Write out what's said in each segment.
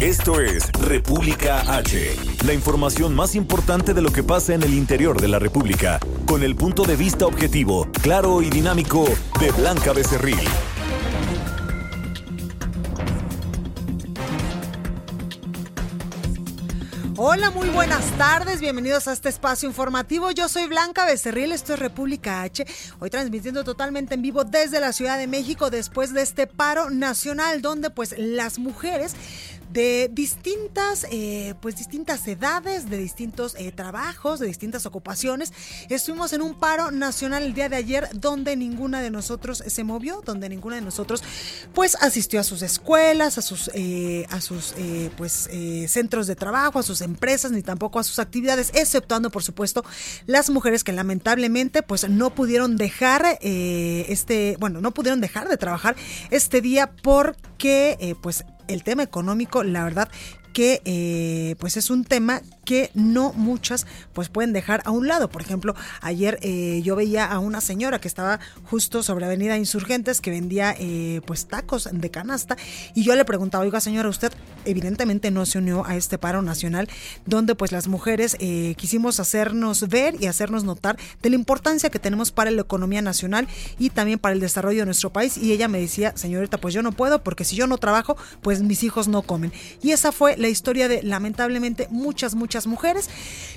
Esto es República H, la información más importante de lo que pasa en el interior de la República, con el punto de vista objetivo, claro y dinámico de Blanca Becerril. Hola, muy buenas tardes, bienvenidos a este espacio informativo. Yo soy Blanca Becerril, esto es República H, hoy transmitiendo totalmente en vivo desde la Ciudad de México después de este paro nacional donde pues las mujeres de distintas, eh, pues distintas edades, de distintos eh, trabajos, de distintas ocupaciones. Estuvimos en un paro nacional el día de ayer donde ninguna de nosotros se movió, donde ninguna de nosotros pues asistió a sus escuelas, a sus, eh, a sus pues centros de trabajo, a sus empresas, ni tampoco a sus actividades, exceptuando por supuesto las mujeres que lamentablemente pues no pudieron dejar este, bueno, no pudieron dejar de trabajar este día porque pues el tema económico, la verdad que eh, pues es un tema que no muchas pues pueden dejar a un lado. Por ejemplo, ayer eh, yo veía a una señora que estaba justo sobre Avenida Insurgentes que vendía eh, pues tacos de canasta y yo le preguntaba, oiga señora, usted evidentemente no se unió a este paro nacional donde pues las mujeres quisimos hacernos ver y hacernos notar de la importancia que tenemos para la economía nacional y también para el desarrollo de nuestro país y ella me decía, señorita, pues yo no puedo porque si yo no trabajo, pues mis hijos no comen. Y esa fue la la historia de lamentablemente muchas, muchas mujeres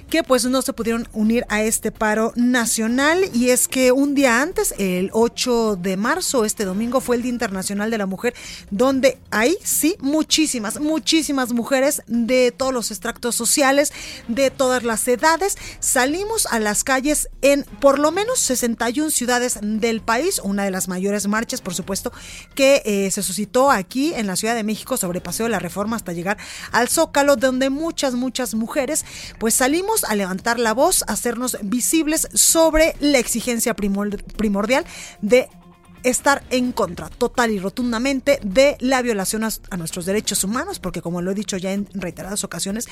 que pues no se pudieron unir a este paro nacional. Y es que un día antes, el 8 de marzo, este domingo fue el Día Internacional de la Mujer, donde hay sí muchísimas, muchísimas mujeres de todos los extractos sociales, de todas las edades, salimos a las calles en por lo menos 61 ciudades del país, una de las mayores marchas, por supuesto, que eh, se suscitó aquí en la Ciudad de México sobre Paseo de la Reforma hasta llegar al Zócalo, donde muchas, muchas mujeres pues salimos a levantar la voz, a hacernos visibles sobre la exigencia primordial de estar en contra total y rotundamente de la violación a, nuestros derechos humanos, porque como lo he dicho ya en reiteradas ocasiones,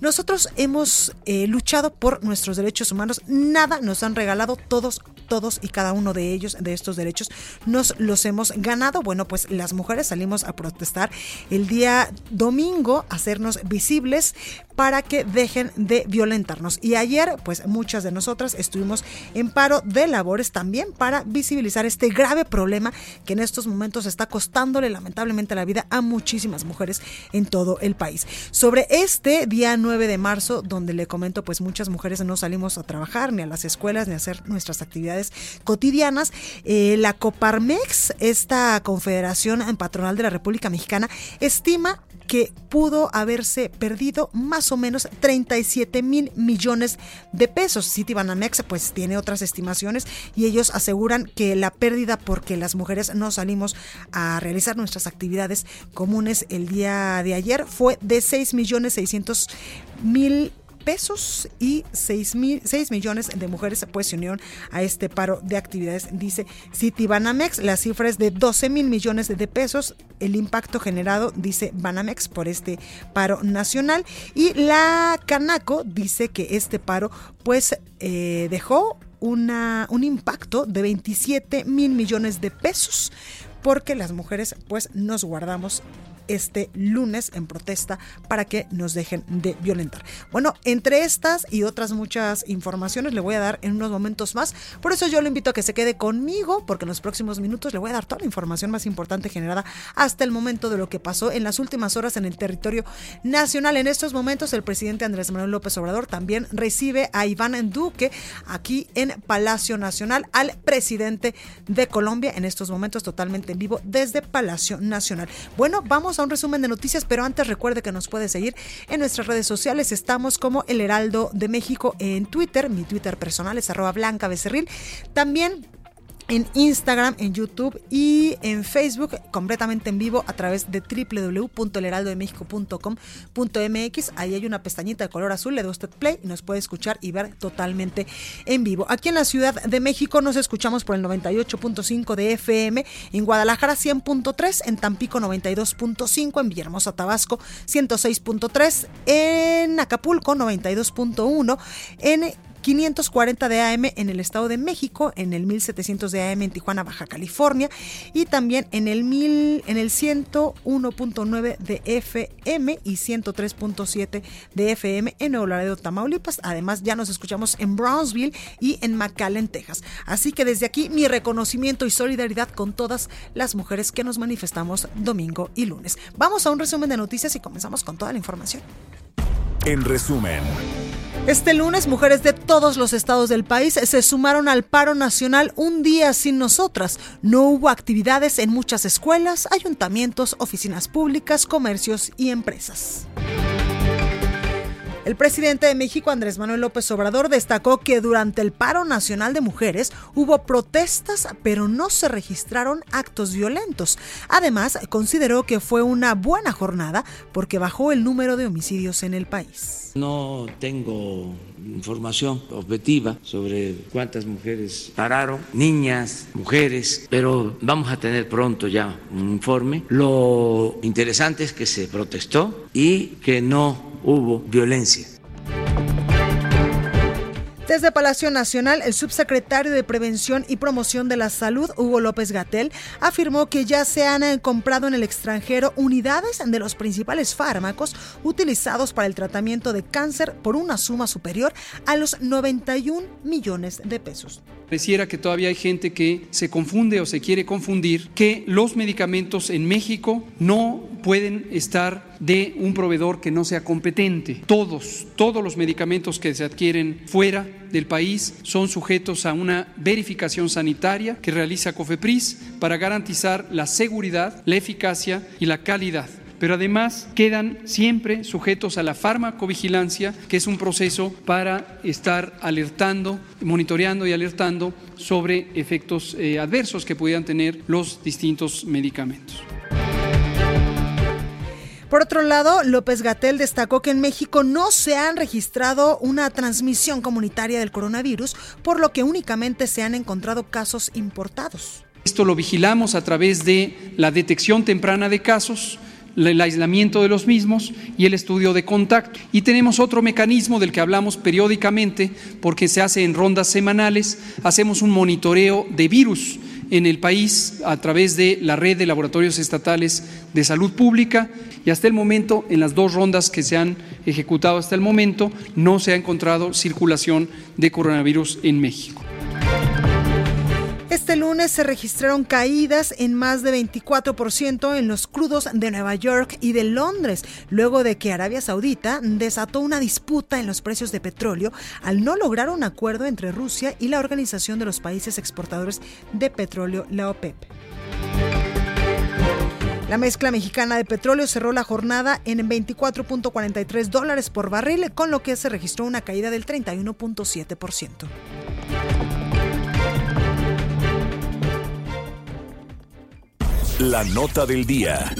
nosotros hemos eh, luchado por nuestros derechos humanos, nada nos han regalado, todos, todos y cada uno de ellos, de estos derechos, nos los hemos ganado. Bueno, pues las mujeres salimos a protestar el día domingo, a hacernos visibles para que dejen de violentarnos. Y ayer, pues muchas de nosotras estuvimos en paro de labores también para visibilizar este grave problema que en estos momentos está costándole lamentablemente la vida a muchísimas mujeres en todo el país. Sobre este día 9 de marzo, donde le comento, pues muchas mujeres no salimos a trabajar ni a las escuelas ni a hacer nuestras actividades cotidianas, eh, la Coparmex, esta confederación patronal de la República Mexicana, estima que pudo haberse perdido más o menos 37 mil millones de pesos. Citibanamex pues tiene otras estimaciones y ellos aseguran que la pérdida porque las mujeres no salimos a realizar nuestras actividades comunes el día de ayer fue de 6 millones 600 mil pesos y 6, mil, 6 millones de mujeres pues, se unieron a este paro de actividades, dice Citibanamex. La cifra es de 12 mil millones de pesos el impacto generado, dice Banamex, por este paro nacional. Y la Canaco dice que este paro pues eh, dejó una, un impacto de 27 mil millones de pesos porque las mujeres pues nos guardamos este lunes en protesta para que nos dejen de violentar. Bueno, entre estas y otras muchas informaciones le voy a dar en unos momentos más. Por eso yo le invito a que se quede conmigo porque en los próximos minutos le voy a dar toda la información más importante generada hasta el momento de lo que pasó en las últimas horas en el territorio nacional. En estos momentos el presidente Andrés Manuel López Obrador también recibe a Iván Duque aquí en Palacio Nacional al presidente de Colombia en estos momentos totalmente en vivo desde Palacio Nacional. Bueno, vamos a un resumen de noticias, pero antes recuerde que nos puede seguir en nuestras redes sociales. Estamos como El Heraldo de México en Twitter. Mi Twitter personal es arroba blanca becerril. También en Instagram, en YouTube y en Facebook completamente en vivo a través de www.elheraldodemexico.com.mx. Ahí hay una pestañita de color azul, le da usted play y nos puede escuchar y ver totalmente en vivo. Aquí en la Ciudad de México nos escuchamos por el 98.5 de FM, en Guadalajara 100.3, en Tampico 92.5, en Villahermosa, Tabasco 106.3, en Acapulco 92.1, en 540 de AM en el Estado de México, en el 1700 de AM en Tijuana, Baja California y también en el 1000 en el 101.9 de FM y 103.7 de FM en Nuevo Laredo, Tamaulipas. Además, ya nos escuchamos en Brownsville y en McAllen, Texas. Así que desde aquí mi reconocimiento y solidaridad con todas las mujeres que nos manifestamos domingo y lunes. Vamos a un resumen de noticias y comenzamos con toda la información. En resumen. Este lunes, mujeres de todos los estados del país se sumaron al paro nacional Un día sin nosotras. No hubo actividades en muchas escuelas, ayuntamientos, oficinas públicas, comercios y empresas. El presidente de México, Andrés Manuel López Obrador, destacó que durante el paro nacional de mujeres hubo protestas, pero no se registraron actos violentos. Además, consideró que fue una buena jornada porque bajó el número de homicidios en el país. No tengo información objetiva sobre cuántas mujeres pararon, niñas, mujeres, pero vamos a tener pronto ya un informe. Lo interesante es que se protestó y que no hubo violencia. Desde Palacio Nacional, el subsecretario de Prevención y Promoción de la Salud, Hugo López Gatel, afirmó que ya se han eh, comprado en el extranjero unidades de los principales fármacos utilizados para el tratamiento de cáncer por una suma superior a los 91 millones de pesos. Pareciera que todavía hay gente que se confunde o se quiere confundir que los medicamentos en México no pueden estar de un proveedor que no sea competente. Todos, todos los medicamentos que se adquieren fuera del país son sujetos a una verificación sanitaria que realiza COFEPRIS para garantizar la seguridad, la eficacia y la calidad pero además quedan siempre sujetos a la farmacovigilancia, que es un proceso para estar alertando, monitoreando y alertando sobre efectos eh, adversos que pudieran tener los distintos medicamentos. Por otro lado, López Gatel destacó que en México no se han registrado una transmisión comunitaria del coronavirus, por lo que únicamente se han encontrado casos importados. Esto lo vigilamos a través de la detección temprana de casos, el aislamiento de los mismos y el estudio de contacto. Y tenemos otro mecanismo del que hablamos periódicamente porque se hace en rondas semanales, hacemos un monitoreo de virus en el país a través de la red de laboratorios estatales de salud pública y hasta el momento, en las dos rondas que se han ejecutado hasta el momento, no se ha encontrado circulación de coronavirus en México. Este lunes se registraron caídas en más de 24% en los crudos de Nueva York y de Londres, luego de que Arabia Saudita desató una disputa en los precios de petróleo al no lograr un acuerdo entre Rusia y la Organización de los Países Exportadores de Petróleo, la OPEP. La mezcla mexicana de petróleo cerró la jornada en 24.43 dólares por barril, con lo que se registró una caída del 31.7%. La nota del día.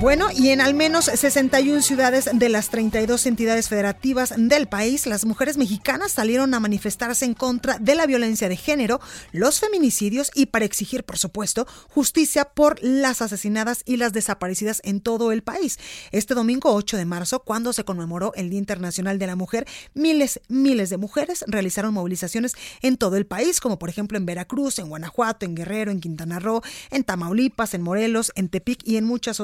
Bueno, y en al menos 61 ciudades de las 32 entidades federativas del país, las mujeres mexicanas salieron a manifestarse en contra de la violencia de género, los feminicidios y para exigir, por supuesto, justicia por las asesinadas y las desaparecidas en todo el país. Este domingo 8 de marzo, cuando se conmemoró el Día Internacional de la Mujer, miles, miles de mujeres realizaron movilizaciones en todo el país, como por ejemplo en Veracruz, en Guanajuato, en Guerrero, en Quintana Roo, en Tamaulipas, en Morelos, en Tepic y en muchos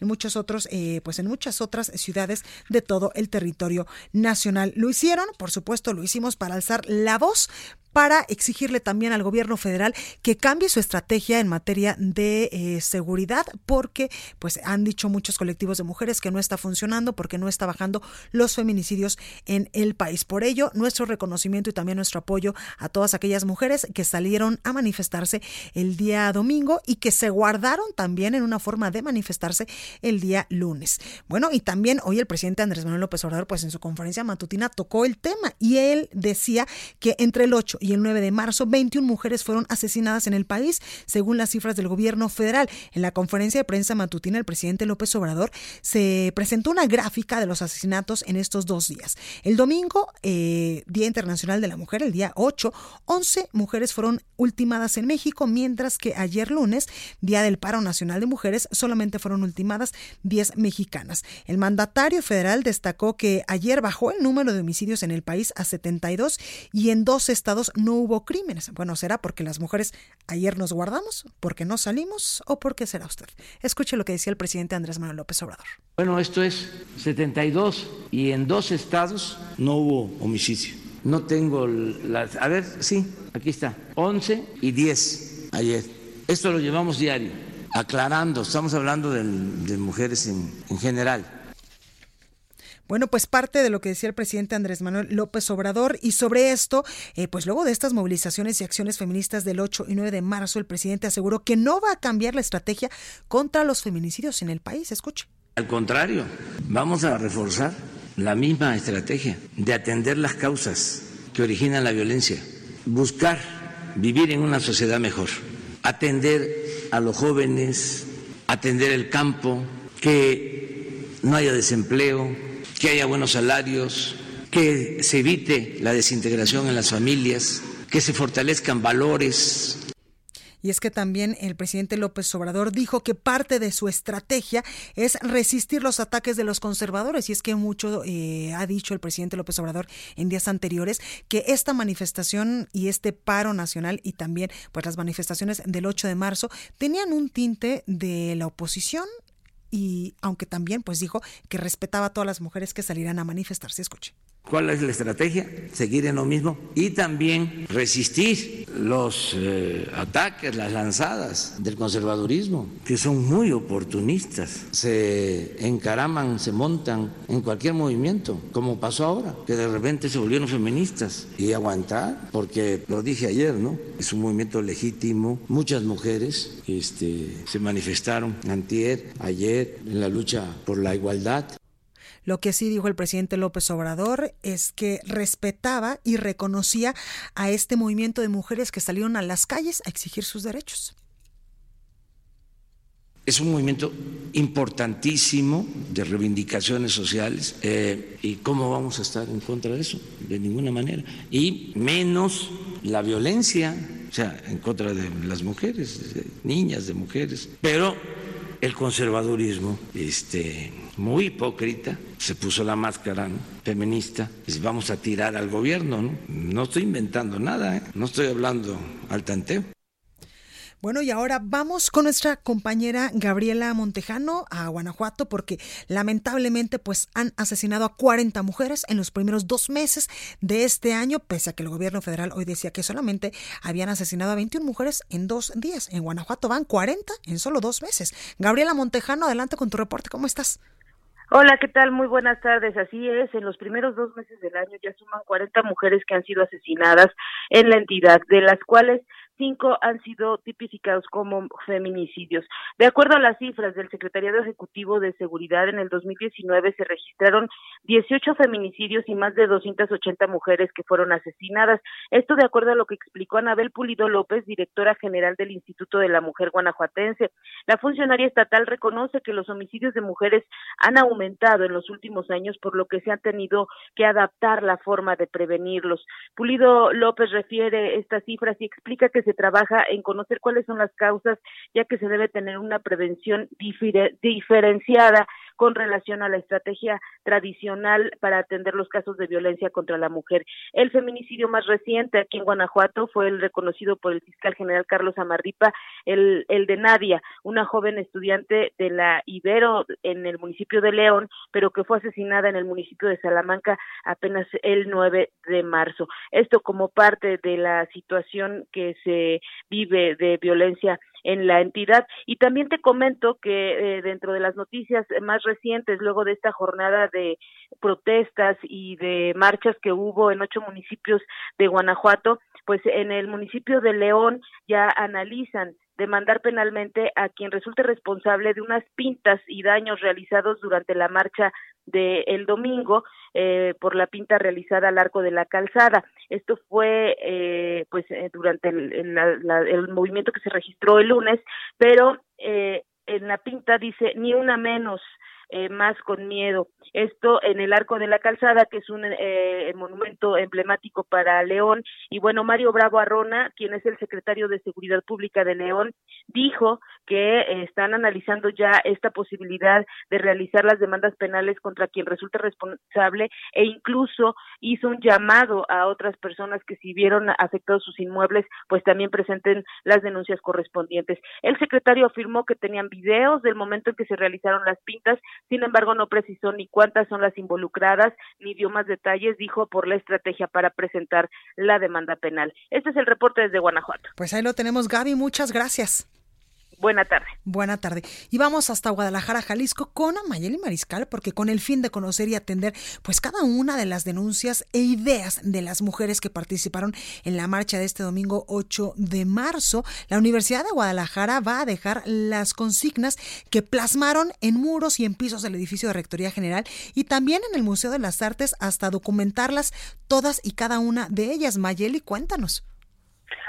en muchos otros, eh, pues en muchas otras ciudades de todo el territorio nacional. Lo hicieron, por supuesto, lo hicimos para alzar la voz para exigirle también al gobierno federal que cambie su estrategia en materia de eh, seguridad, porque pues han dicho muchos colectivos de mujeres que no está funcionando, porque no está bajando los feminicidios en el país. Por ello, nuestro reconocimiento y también nuestro apoyo a todas aquellas mujeres que salieron a manifestarse el día domingo y que se guardaron también en una forma de manifestarse el día lunes. Bueno, y también hoy el presidente Andrés Manuel López Obrador, pues en su conferencia matutina tocó el tema y él decía que entre el 8 y y el 9 de marzo, 21 mujeres fueron asesinadas en el país, según las cifras del gobierno federal. En la conferencia de prensa matutina, el presidente López Obrador se presentó una gráfica de los asesinatos en estos dos días. El domingo, eh, Día Internacional de la Mujer, el día 8, 11 mujeres fueron ultimadas en México, mientras que ayer lunes, Día del Paro Nacional de Mujeres, solamente fueron ultimadas 10 mexicanas. El mandatario federal destacó que ayer bajó el número de homicidios en el país a 72 y en dos estados no hubo crímenes. Bueno, ¿será porque las mujeres ayer nos guardamos, porque no salimos o porque será usted? Escuche lo que decía el presidente Andrés Manuel López Obrador. Bueno, esto es 72 y en dos estados no hubo homicidio. No tengo las... A ver, sí, aquí está. 11 y 10 ayer. Esto lo llevamos diario, aclarando. Estamos hablando de, mujeres en, en general. Bueno, pues parte de lo que decía el presidente Andrés Manuel López Obrador y sobre esto, eh, pues luego de estas movilizaciones y acciones feministas del 8 y 9 de marzo, el presidente aseguró que no va a cambiar la estrategia contra los feminicidios en el país. Escuche. Al contrario, vamos a reforzar la misma estrategia de atender las causas que originan la violencia, buscar vivir en una sociedad mejor, atender a los jóvenes, atender el campo, que no haya desempleo, que haya buenos salarios, que se evite la desintegración en las familias, que se fortalezcan valores. Y es que también el presidente López Obrador dijo que parte de su estrategia es resistir los ataques de los conservadores. Y es que mucho eh, ha dicho el presidente López Obrador en días anteriores que esta manifestación y este paro nacional y también pues las manifestaciones del 8 de marzo tenían un tinte de la oposición y aunque también pues dijo que respetaba a todas las mujeres que salieran a manifestarse. Escuche. ¿Cuál es la estrategia? Seguir en lo mismo y también resistir los eh, ataques, las lanzadas del conservadurismo, que son muy oportunistas. Se encaraman, se montan en cualquier movimiento, como pasó ahora, que de repente se volvieron feministas y aguantar, porque lo dije ayer, ¿no? Es un movimiento legítimo. Muchas mujeres este, se manifestaron antier, ayer, en la lucha por la igualdad. Lo que sí dijo el presidente López Obrador es que respetaba y reconocía a este movimiento de mujeres que salieron a las calles a exigir sus derechos. Es un movimiento importantísimo de reivindicaciones sociales eh, y cómo vamos a estar en contra de eso, de ninguna manera. Y menos la violencia, o sea, en contra de las mujeres, niñas, de mujeres. Pero el conservadurismo, este, muy hipócrita, se puso la máscara feminista, y vamos a tirar al gobierno, ¿no? No estoy inventando nada, ¿eh? no estoy hablando al tanteo. Bueno, y ahora vamos con nuestra compañera Gabriela Montejano a Guanajuato porque lamentablemente pues han asesinado a 40 mujeres en los primeros dos meses de este año, pese a que el gobierno federal hoy decía que solamente habían asesinado a 21 mujeres en dos días. En Guanajuato van 40 en solo dos meses. Gabriela Montejano, adelante con tu reporte. ¿Cómo estás? Hola, ¿qué tal? Muy buenas tardes. Así es, en los primeros dos meses del año ya suman 40 mujeres que han sido asesinadas en la entidad, de las cuales cinco han sido tipificados como feminicidios. De acuerdo a las cifras del Secretariado Ejecutivo de Seguridad, en el 2019 se registraron 18 feminicidios y más de 280 mujeres que fueron asesinadas. Esto de acuerdo a lo que explicó Anabel Pulido López, directora general del Instituto de la Mujer Guanajuatense. La funcionaria estatal reconoce que los homicidios de mujeres han aumentado en los últimos años, por lo que se ha tenido que adaptar la forma de prevenirlos. Pulido López refiere estas cifras y explica que se trabaja en conocer cuáles son las causas, ya que se debe tener una prevención diferenciada con relación a la estrategia tradicional para atender los casos de violencia contra la mujer. El feminicidio más reciente aquí en Guanajuato fue el reconocido por el fiscal general Carlos Amarripa, el, el de Nadia, una joven estudiante de la Ibero en el municipio de León, pero que fue asesinada en el municipio de Salamanca apenas el 9 de marzo. Esto como parte de la situación que se vive de violencia en la entidad. Y también te comento que eh, dentro de las noticias más recientes, luego de esta jornada de protestas y de marchas que hubo en ocho municipios de Guanajuato, pues en el municipio de León ya analizan demandar penalmente a quien resulte responsable de unas pintas y daños realizados durante la marcha del el domingo eh, por la pinta realizada al arco de la calzada. Esto fue eh, pues eh, durante el, el, movimiento que se registró el lunes, pero eh, en la pinta dice ni una menos eh, más con miedo. Esto en el Arco de la Calzada, que es un eh, monumento emblemático para León. Y bueno, Mario Bravo Arrona, quien es el secretario de Seguridad Pública de León, dijo que eh, están analizando ya esta posibilidad de realizar las demandas penales contra quien resulte responsable e incluso hizo un llamado a otras personas que si vieron afectados sus inmuebles, pues también presenten las denuncias correspondientes. El secretario afirmó que tenían videos del momento en que se realizaron las pintas sin embargo, no precisó ni cuántas son las involucradas, ni dio más detalles, dijo, por la estrategia para presentar la demanda penal. Este es el reporte desde Guanajuato. Pues ahí lo tenemos, Gaby, muchas gracias. Buena tarde. Buena tarde. Y vamos hasta Guadalajara, Jalisco, con Mayeli Mariscal, porque con el fin de conocer y atender pues cada una de las denuncias e ideas de las mujeres que participaron en la marcha de este domingo 8 de marzo, la Universidad de Guadalajara va a dejar las consignas que plasmaron en muros y en pisos del edificio de Rectoría General y también en el Museo de las Artes hasta documentarlas todas y cada una de ellas. Mayeli, cuéntanos.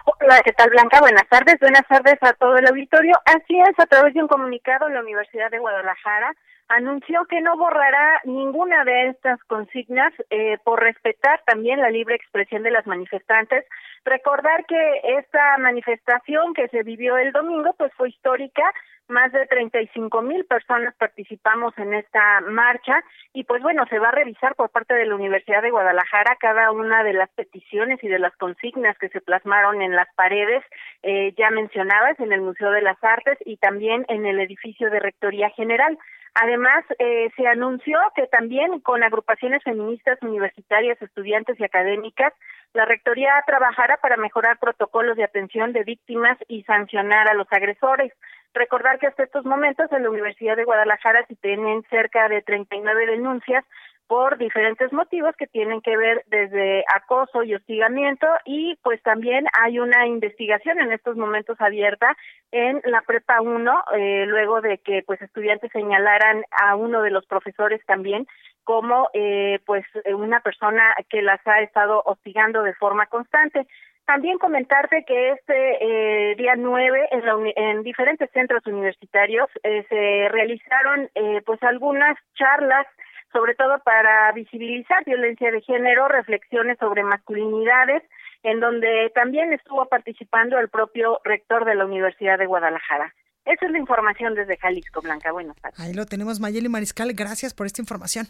Hola, ¿qué tal Blanca? Buenas tardes, buenas tardes a todo el auditorio. Así es, a través de un comunicado, la Universidad de Guadalajara anunció que no borrará ninguna de estas consignas eh, por respetar también la libre expresión de las manifestantes. Recordar que esta manifestación que se vivió el domingo pues fue histórica, más de 35 mil personas participamos en esta marcha y pues bueno, se va a revisar por parte de la Universidad de Guadalajara cada una de las peticiones y de las consignas que se plasmaron en las paredes, eh, ya mencionabas, en el Museo de las Artes y también en el edificio de Rectoría General. Además, eh, se anunció que también con agrupaciones feministas universitarias, estudiantes y académicas, la Rectoría trabajará para mejorar protocolos de atención de víctimas y sancionar a los agresores. Recordar que hasta estos momentos en la Universidad de Guadalajara se tienen cerca de 39 denuncias por diferentes motivos que tienen que ver desde acoso y hostigamiento y pues también hay una investigación en estos momentos abierta en la prepa 1 eh, luego de que pues estudiantes señalaran a uno de los profesores también como eh, pues una persona que las ha estado hostigando de forma constante también comentarte que este eh, día 9 en, en, diferentes centros universitarios eh, se realizaron eh, pues algunas charlas sobre todo para visibilizar violencia de género, reflexiones sobre masculinidades, en donde también estuvo participando el propio rector de la Universidad de Guadalajara. Esa es la información desde Jalisco, Blanca. Buenas tardes. Ahí lo tenemos, Mayeli Mariscal. Gracias por esta información.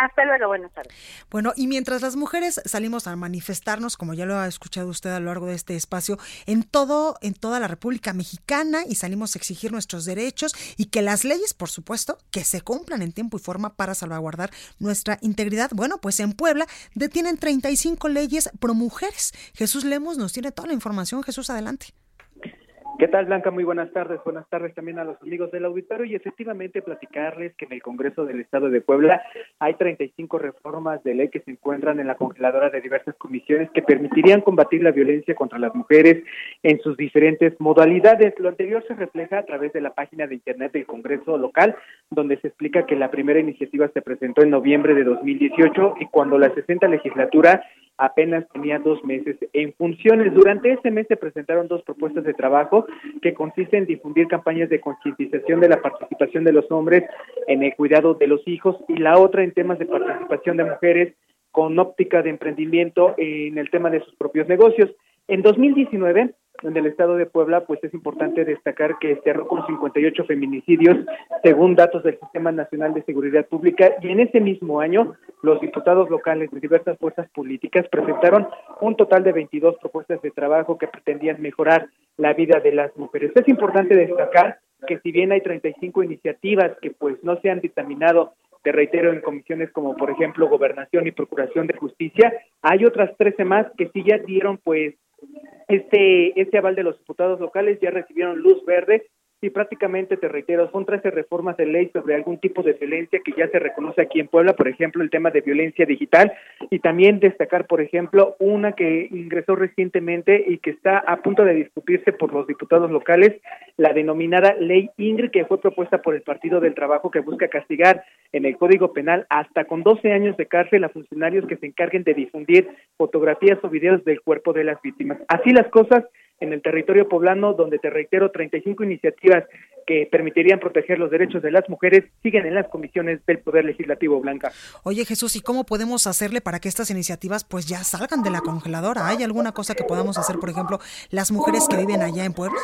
Hasta luego, buenas tardes. Bueno, y mientras las mujeres salimos a manifestarnos, como ya lo ha escuchado usted a lo largo de este espacio, en todo, en toda la República Mexicana, y salimos a exigir nuestros derechos y que las leyes, por supuesto, que se cumplan en tiempo y forma para salvaguardar nuestra integridad. Bueno, pues en Puebla detienen 35 leyes pro mujeres. Jesús Lemos nos tiene toda la información. Jesús, adelante. ¿Qué tal, Blanca? Muy buenas tardes. Buenas tardes también a los amigos del auditorio y efectivamente platicarles que en el Congreso del Estado de Puebla hay 35 reformas de ley que se encuentran en la congeladora de diversas comisiones que permitirían combatir la violencia contra las mujeres en sus diferentes modalidades. Lo anterior se refleja a través de la página de Internet del Congreso local, donde se explica que la primera iniciativa se presentó en noviembre de 2018 y cuando la 60 legislatura apenas tenía dos meses en funciones. Durante ese mes se presentaron dos propuestas de trabajo que consisten en difundir campañas de concientización de la participación de los hombres en el cuidado de los hijos y la otra en temas de participación de mujeres con óptica de emprendimiento en el tema de sus propios negocios. En 2019 en el estado de Puebla, pues es importante destacar que cerró con 58 feminicidios, según datos del Sistema Nacional de Seguridad Pública, y en ese mismo año los diputados locales de diversas fuerzas políticas presentaron un total de 22 propuestas de trabajo que pretendían mejorar la vida de las mujeres. Es importante destacar que si bien hay 35 iniciativas que pues no se han dictaminado te reitero, en comisiones como por ejemplo Gobernación y Procuración de Justicia, hay otras 13 más que sí ya dieron pues este, este aval de los diputados locales ya recibieron luz verde y prácticamente, te reitero, son 13 reformas de ley sobre algún tipo de violencia que ya se reconoce aquí en Puebla, por ejemplo, el tema de violencia digital y también destacar, por ejemplo, una que ingresó recientemente y que está a punto de discutirse por los diputados locales, la denominada ley Ingrid, que fue propuesta por el Partido del Trabajo que busca castigar en el Código Penal hasta con 12 años de cárcel a funcionarios que se encarguen de difundir fotografías o videos del cuerpo de las víctimas. Así las cosas, en el territorio poblano, donde te reitero, 35 iniciativas que permitirían proteger los derechos de las mujeres siguen en las comisiones del Poder Legislativo Blanca. Oye Jesús, ¿y cómo podemos hacerle para que estas iniciativas pues ya salgan de la congeladora? ¿Hay alguna cosa que podamos hacer, por ejemplo, las mujeres que viven allá en Puebla?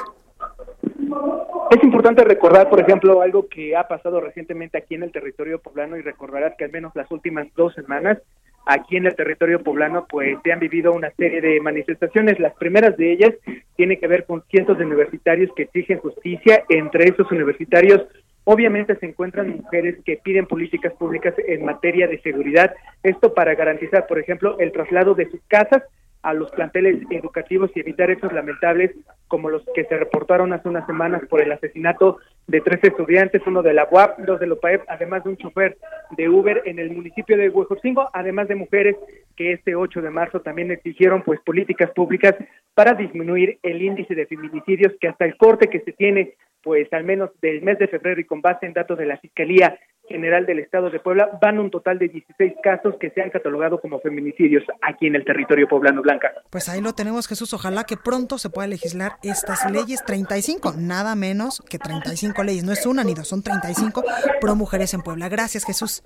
Es importante recordar, por ejemplo, algo que ha pasado recientemente aquí en el territorio poblano y recordarás que al menos las últimas dos semanas aquí en el territorio poblano pues se han vivido una serie de manifestaciones. Las primeras de ellas tienen que ver con cientos de universitarios que exigen justicia. Entre esos universitarios obviamente se encuentran mujeres que piden políticas públicas en materia de seguridad. Esto para garantizar, por ejemplo, el traslado de sus casas a los planteles educativos y evitar hechos lamentables como los que se reportaron hace unas semanas por el asesinato de tres estudiantes, uno de la UAP, dos de Lopaep, además de un chofer de Uber en el municipio de Huejotzingo, además de mujeres que este 8 de marzo también exigieron pues políticas públicas para disminuir el índice de feminicidios que hasta el corte que se tiene pues al menos del mes de febrero y con base en datos de la Fiscalía General del Estado de Puebla, van un total de 16 casos que se han catalogado como feminicidios aquí en el territorio poblano blanca. Pues ahí lo tenemos, Jesús. Ojalá que pronto se pueda legislar estas leyes 35, nada menos que 35 leyes. No es una ni dos, son 35 pro mujeres en Puebla. Gracias, Jesús.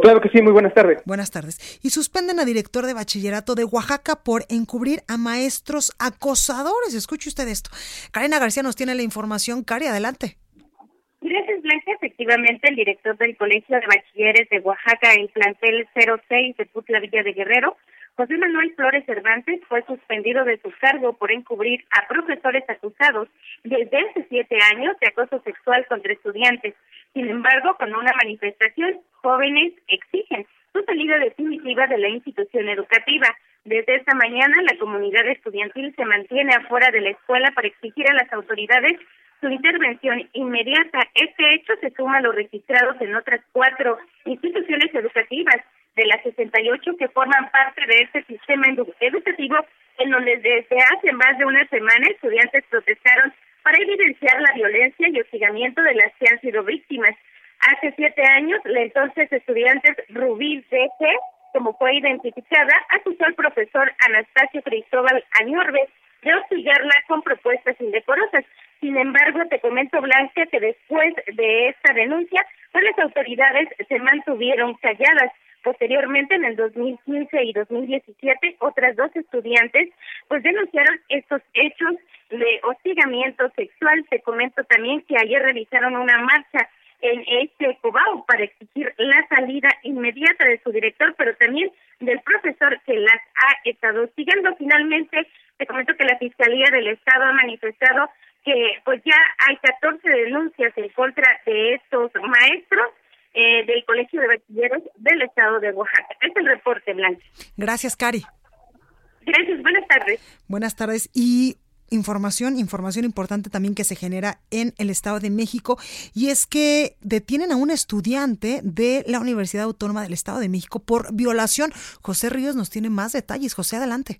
Claro que sí, muy buenas tardes. Buenas tardes. Y suspenden a director de bachillerato de Oaxaca por encubrir a maestros acosadores. Escuche usted esto. Karina García nos tiene la información. Cari, adelante. Gracias, Blanca. Efectivamente, el director del Colegio de Bachilleres de Oaxaca, el plantel 06 de Putla Villa de Guerrero, José Manuel Flores Cervantes, fue suspendido de su cargo por encubrir a profesores acusados desde hace siete años de acoso sexual contra estudiantes. Sin embargo, con una manifestación, jóvenes exigen su salida definitiva de la institución educativa. Desde esta mañana, la comunidad estudiantil se mantiene afuera de la escuela para exigir a las autoridades su intervención inmediata. Este hecho se suma a los registrados en otras cuatro instituciones educativas de las 68 que forman parte de este sistema educativo en donde desde hace más de una semana estudiantes protestaron para evidenciar la violencia y hostigamiento de las que han sido víctimas. Hace siete años, la entonces estudiante Rubí C.G., como fue identificada, acusó al profesor Anastasio Cristóbal Añorbe de hostigarla con propuestas indecorosas. Sin embargo, te comento, Blanca, que después de esta denuncia, pues las autoridades se mantuvieron calladas. Posteriormente, en el 2015 y 2017, otras dos estudiantes pues denunciaron estos hechos de hostigamiento sexual. Te comento también que ayer realizaron una marcha en este Cobao para exigir la salida inmediata de su director, pero también del profesor que las ha estado hostigando. Finalmente, te comento que la Fiscalía del Estado ha manifestado que pues ya hay 14 denuncias en contra de estos maestros eh, del Colegio de Bachilleros del Estado de Oaxaca. Es el reporte, Blanca. Gracias, Cari. Gracias, buenas tardes. Buenas tardes. Y información, información importante también que se genera en el Estado de México y es que detienen a un estudiante de la Universidad Autónoma del Estado de México por violación. José Ríos nos tiene más detalles. José, adelante.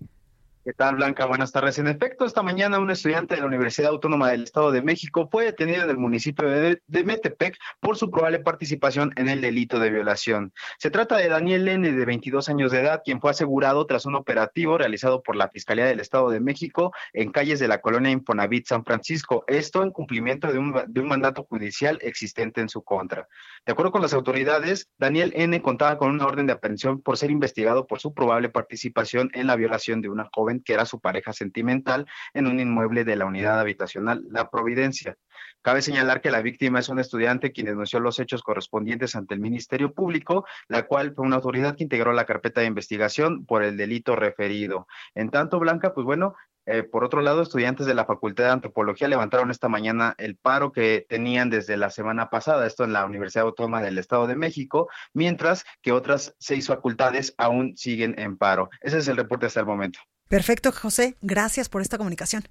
¿Qué tal, Blanca? Buenas tardes. En efecto, esta mañana un estudiante de la Universidad Autónoma del Estado de México fue detenido en el municipio de, Metepec por su probable participación en el delito de violación. Se trata de Daniel N., de 22 años de edad, quien fue asegurado tras un operativo realizado por la Fiscalía del Estado de México en calles de la colonia Infonavit San Francisco. Esto en cumplimiento de un, de un mandato judicial existente en su contra. De acuerdo con las autoridades, Daniel N. contaba con una orden de aprehensión por ser investigado por su probable participación en la violación de una joven que era su pareja sentimental en un inmueble de la unidad habitacional La Providencia. Cabe señalar que la víctima es un estudiante quien denunció los hechos correspondientes ante el Ministerio Público, la cual fue una autoridad que integró la carpeta de investigación por el delito referido. En tanto, Blanca, pues bueno, eh, por otro lado, estudiantes de la Facultad de Antropología levantaron esta mañana el paro que tenían desde la semana pasada, esto en la Universidad Autónoma del Estado de México, mientras que otras seis facultades aún siguen en paro. Ese es el reporte hasta el momento. Perfecto, José. Gracias por esta comunicación.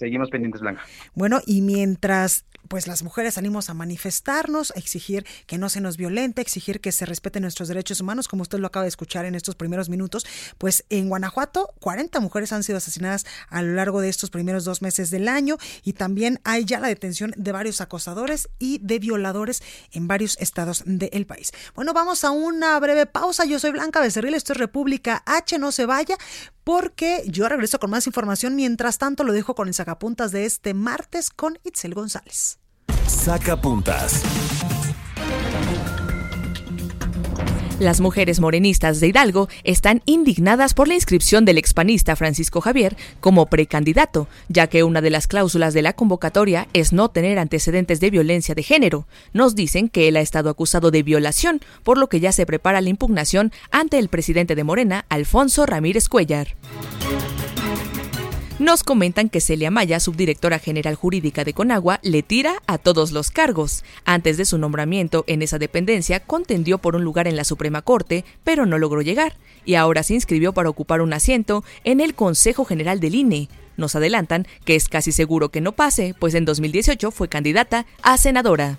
Seguimos pendientes, Blanca. Bueno, y mientras pues las mujeres salimos a manifestarnos, a exigir que no se nos violente, exigir que se respeten nuestros derechos humanos, como usted lo acaba de escuchar en estos primeros minutos, pues en Guanajuato 40 mujeres han sido asesinadas a lo largo de estos primeros dos meses del año y también hay ya la detención de varios acosadores y de violadores en varios estados del país. Bueno, vamos a una breve pausa. Yo soy Blanca Becerril, esto es República H, no se vaya porque yo regreso con más información. Mientras tanto, lo dejo con el sacapuntas de este martes con Itzel González. Sacapuntas. Las mujeres morenistas de Hidalgo están indignadas por la inscripción del expanista Francisco Javier como precandidato, ya que una de las cláusulas de la convocatoria es no tener antecedentes de violencia de género. Nos dicen que él ha estado acusado de violación, por lo que ya se prepara la impugnación ante el presidente de Morena, Alfonso Ramírez Cuellar. Nos comentan que Celia Maya, subdirectora general jurídica de Conagua, le tira a todos los cargos. Antes de su nombramiento en esa dependencia, contendió por un lugar en la Suprema Corte, pero no logró llegar, y ahora se inscribió para ocupar un asiento en el Consejo General del INE. Nos adelantan que es casi seguro que no pase, pues en 2018 fue candidata a senadora.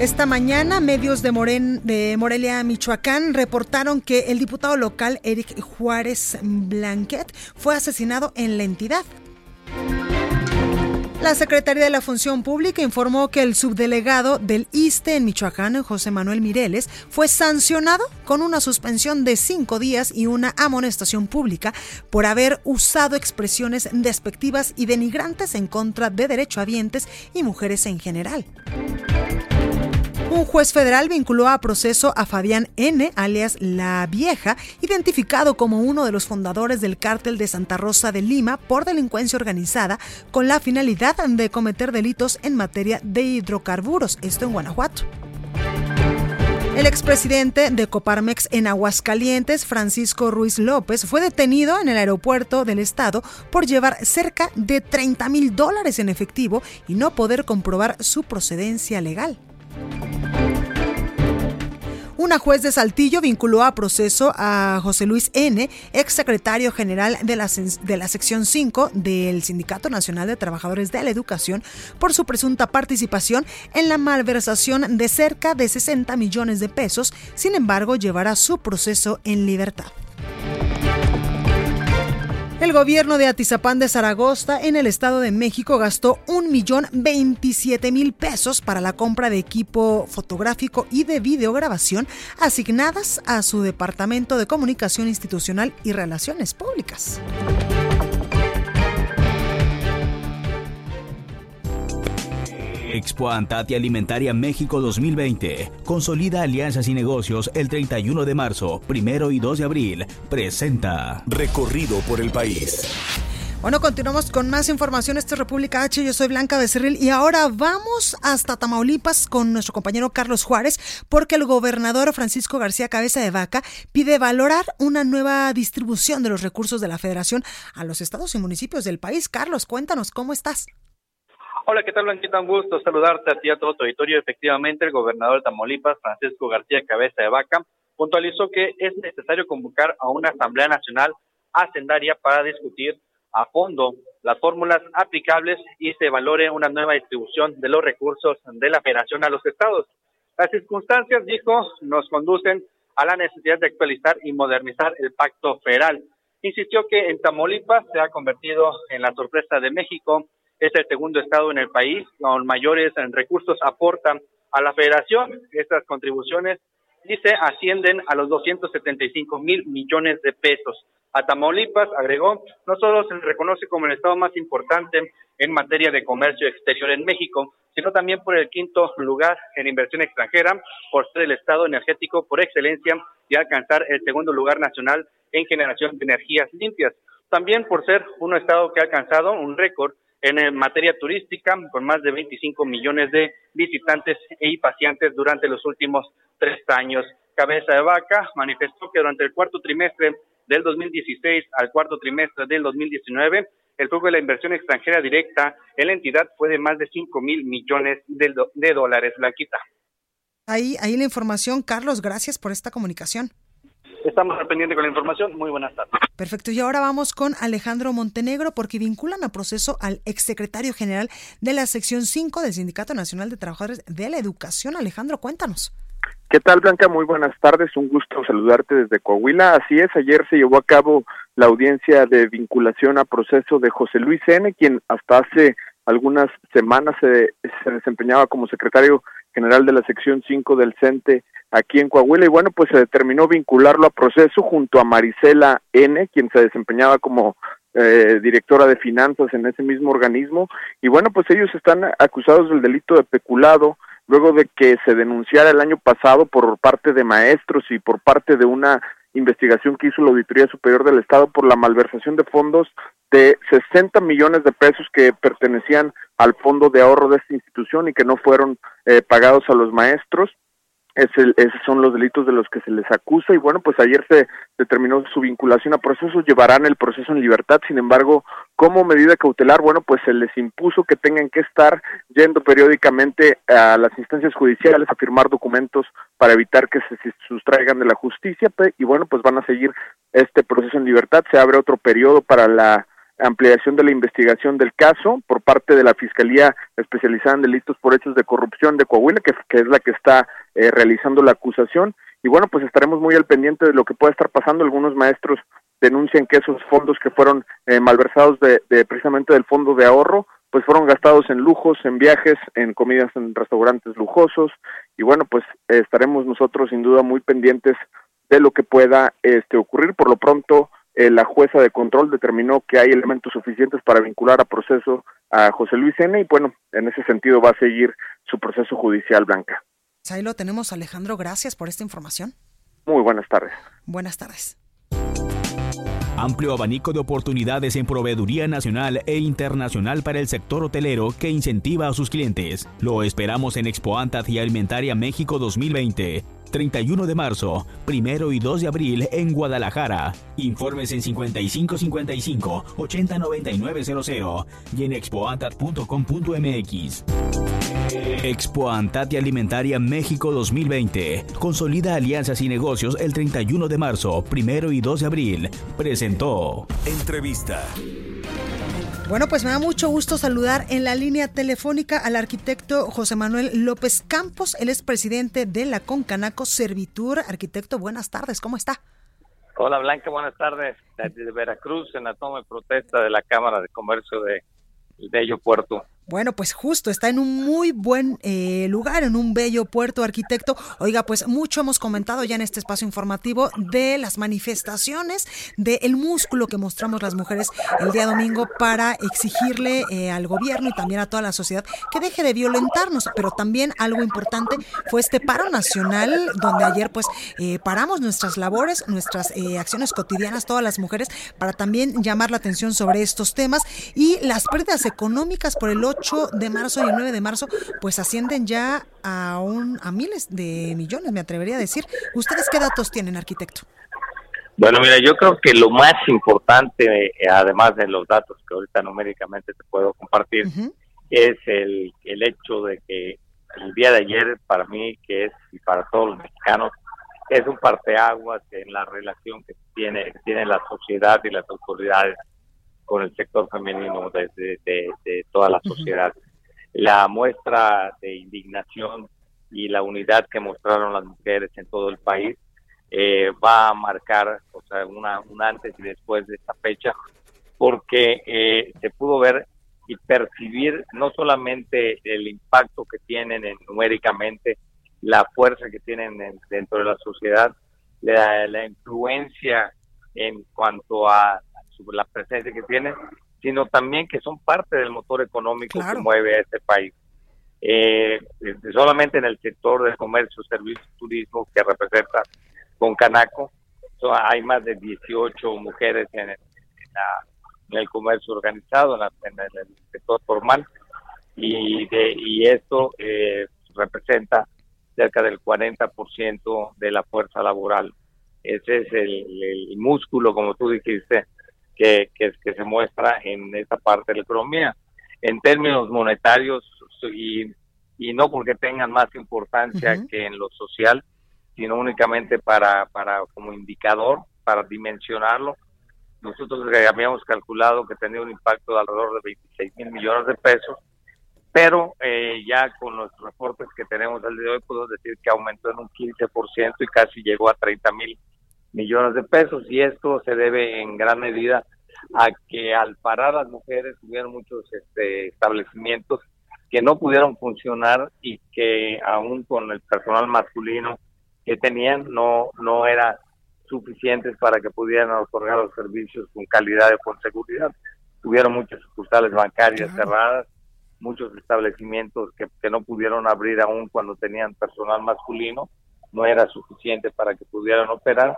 Esta mañana, medios de, Morelia, Michoacán, reportaron que el diputado local Eric Juárez Blanquet fue asesinado en la entidad. La Secretaría de la Función Pública informó que el subdelegado del ISTE en Michoacán, José Manuel Mireles, fue sancionado con una suspensión de cinco días y una amonestación pública por haber usado expresiones despectivas y denigrantes en contra de derechohabientes y mujeres en general. Un juez federal vinculó a proceso a Fabián N., alias La Vieja, identificado como uno de los fundadores del cártel de Santa Rosa de Lima por delincuencia organizada, con la finalidad de cometer delitos en materia de hidrocarburos, esto en Guanajuato. El expresidente de Coparmex en Aguascalientes, Francisco Ruiz López, fue detenido en el aeropuerto del estado por llevar cerca de 30 mil dólares en efectivo y no poder comprobar su procedencia legal. Una juez de Saltillo vinculó a proceso a José Luis N., ex secretario general de la, de la sección 5 del Sindicato Nacional de Trabajadores de la Educación, por su presunta participación en la malversación de cerca de 60 millones de pesos. Sin embargo, llevará su proceso en libertad. El gobierno de Atizapán de Zaragoza en el Estado de México gastó un millón veintisiete mil pesos para la compra de equipo fotográfico y de videograbación asignadas a su Departamento de Comunicación Institucional y Relaciones Públicas. Expo Antati Alimentaria México 2020. Consolida alianzas y negocios el 31 de marzo, primero y 2 de abril. Presenta. Recorrido por el país. Bueno, continuamos con más información. Esto es República H. Yo soy Blanca Becerril y ahora vamos hasta Tamaulipas con nuestro compañero Carlos Juárez, porque el gobernador Francisco García Cabeza de Vaca pide valorar una nueva distribución de los recursos de la Federación a los estados y municipios del país. Carlos, cuéntanos cómo estás. Hola, ¿qué tal, Blanquita? Un gusto saludarte a ti a todo tu auditorio. Efectivamente, el gobernador de Tamaulipas, Francisco García Cabeza de Vaca, puntualizó que es necesario convocar a una Asamblea Nacional Hacendaria para discutir a fondo las fórmulas aplicables y se valore una nueva distribución de los recursos de la federación a los estados. Las circunstancias, dijo, nos conducen a la necesidad de actualizar y modernizar el pacto federal. Insistió que en Tamaulipas se ha convertido en la sorpresa de México es el segundo estado en el país con mayores recursos aportan a la federación. Estas contribuciones, dice, ascienden a los 275 mil millones de pesos. A Tamaulipas, agregó, no solo se reconoce como el estado más importante en materia de comercio exterior en México, sino también por el quinto lugar en inversión extranjera, por ser el estado energético por excelencia y alcanzar el segundo lugar nacional en generación de energías limpias. también por ser un estado que ha alcanzado un récord en materia turística, con más de 25 millones de visitantes y pacientes durante los últimos tres años. Cabeza de Vaca manifestó que durante el cuarto trimestre del 2016 al cuarto trimestre del 2019, el flujo de la inversión extranjera directa en la entidad fue de más de 5 mil millones de, de dólares. Blanquita. Ahí, ahí la información. Carlos, gracias por esta comunicación. Estamos al pendiente con la información. Muy buenas tardes. Perfecto. Y ahora vamos con Alejandro Montenegro porque vinculan a proceso al exsecretario general de la sección 5 del Sindicato Nacional de Trabajadores de la Educación. Alejandro, cuéntanos. ¿Qué tal, Blanca? Muy buenas tardes. Un gusto saludarte desde Coahuila. Así es, ayer se llevó a cabo la audiencia de vinculación a proceso de José Luis N., quien hasta hace algunas semanas se, se desempeñaba como secretario general de la sección 5 del CENTE aquí en Coahuila. Y bueno, pues se determinó vincularlo a proceso junto a Marisela N, quien se desempeñaba como eh, directora de finanzas en ese mismo organismo. Y bueno, pues ellos están acusados del delito de peculado luego de que se denunciara el año pasado por parte de maestros y por parte de una investigación que hizo la Auditoría Superior del Estado por la malversación de fondos de 60 millones de pesos que pertenecían al fondo de ahorro de esta institución y que no fueron eh, pagados a los maestros. Es esos son los delitos de los que se les acusa. Y bueno, pues ayer se determinó su vinculación a procesos, llevarán el proceso en libertad, sin embargo, como medida cautelar, bueno, pues se les impuso que tengan que estar yendo periódicamente a las instancias judiciales a firmar documentos para evitar que se sustraigan de la justicia y bueno, pues van a seguir este proceso en libertad, se abre otro periodo para la ampliación de la investigación del caso por parte de la Fiscalía Especializada en Delitos por Hechos de Corrupción de Coahuila, que, es la que está eh, realizando la acusación. Y bueno, pues estaremos muy al pendiente de lo que pueda estar pasando. Algunos maestros denuncian que esos fondos que fueron eh, malversados de, precisamente del fondo de ahorro, pues fueron gastados en lujos, en viajes, en comidas en restaurantes lujosos. Y bueno, pues estaremos nosotros sin duda muy pendientes de lo que pueda este, ocurrir. Por lo pronto, eh, la jueza de control determinó que hay elementos suficientes para vincular a proceso a José Luis N. y bueno, en ese sentido va a seguir su proceso judicial, Blanca. Pues ahí lo tenemos, Alejandro. Gracias por esta información. Muy buenas tardes. Buenas tardes. Amplio abanico de oportunidades en proveeduría nacional e internacional para el sector hotelero que incentiva a sus clientes. Lo esperamos en Expo y Alimentaria México 2020 31 de marzo, 1 y 2 de abril en Guadalajara. Informes en 5555 809900 y en expoantat.com.mx. Expo Antat y Alimentaria México 2020. Consolida alianzas y negocios el 31 de marzo, 1 y 2 de abril. Presentó. Entrevista. Bueno, pues me da mucho gusto saludar en la línea telefónica al arquitecto José Manuel López Campos. Él es presidente de la Concanaco Servitur. Arquitecto, buenas tardes, ¿cómo está? Hola Blanca, buenas tardes. Desde Veracruz, en la toma de protesta de la Cámara de Comercio de Bello Puerto. Bueno, pues justo, está en un muy buen eh, lugar, en un bello puerto arquitecto. Oiga, pues mucho hemos comentado ya en este espacio informativo de las manifestaciones, del músculo que mostramos las mujeres el día domingo para exigirle eh, al gobierno y también a toda la sociedad que deje de violentarnos. Pero también algo importante fue este paro nacional, donde ayer pues eh, paramos nuestras labores, nuestras acciones cotidianas, todas las mujeres, para también llamar la atención sobre estos temas y las pérdidas económicas por el 8 8 de marzo y el 9 de marzo, pues ascienden ya a, un, a miles de millones, me atrevería a decir. ¿Ustedes qué datos tienen, arquitecto? Bueno, mira, yo creo que lo más importante, eh, además de los datos que ahorita numéricamente te puedo compartir, es el, el hecho de que el día de ayer, para mí, que es, y para todos los mexicanos, es un parteaguas en la relación que tiene, que tiene la sociedad y las autoridades con el sector femenino de, de, toda la sociedad. La muestra de indignación y la unidad que mostraron las mujeres en todo el país eh, va a marcar o sea, una, un antes y después de esta fecha, porque eh, se pudo ver y percibir no solamente el impacto que tienen numéricamente, la fuerza que tienen dentro de la sociedad, la, la influencia en cuanto a la presencia que tienen, sino también que son parte del motor económico que mueve a este país. Eh, solamente en el sector del comercio, servicios, turismo que representa con Canaco, hay más de 18 mujeres en, en el comercio organizado, en, el sector formal, y, de, y esto eh, representa cerca del 40% de la fuerza laboral. Ese es el, músculo, como tú dijiste, que, que, que, se muestra en esta parte de la economía. En términos monetarios, y, y no porque tengan más importancia que en lo social, sino únicamente para, para como indicador, para dimensionarlo, nosotros habíamos calculado que tenía un impacto de alrededor de 26 mil millones de pesos, pero eh, ya con los reportes que tenemos al día de hoy, puedo decir que aumentó en un 15% y casi llegó a 30 mil millones de pesos. Y esto se debe en gran medida a que al parar las mujeres tuvieron muchos este, establecimientos que no pudieron funcionar y que aún con el personal masculino que tenían no no era suficientes para que pudieran otorgar los servicios con calidad y con seguridad. Tuvieron muchas sucursales bancarias cerradas, muchos establecimientos que, que no pudieron abrir aún cuando tenían personal masculino, no era suficiente para que pudieran operar.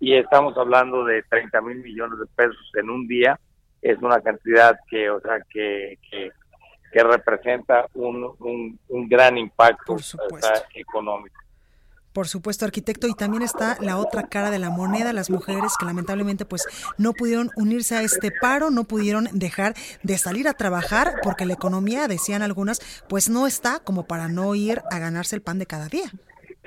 Y estamos hablando de 30 mil millones de pesos en un día, es una cantidad que, o sea, que, que, representa un, un, un gran impacto económico. Por supuesto, arquitecto, y también está la otra cara de la moneda, las mujeres que lamentablemente pues no pudieron unirse a este paro, no pudieron dejar de salir a trabajar porque la economía, decían algunas, pues no está como para no ir a ganarse el pan de cada día.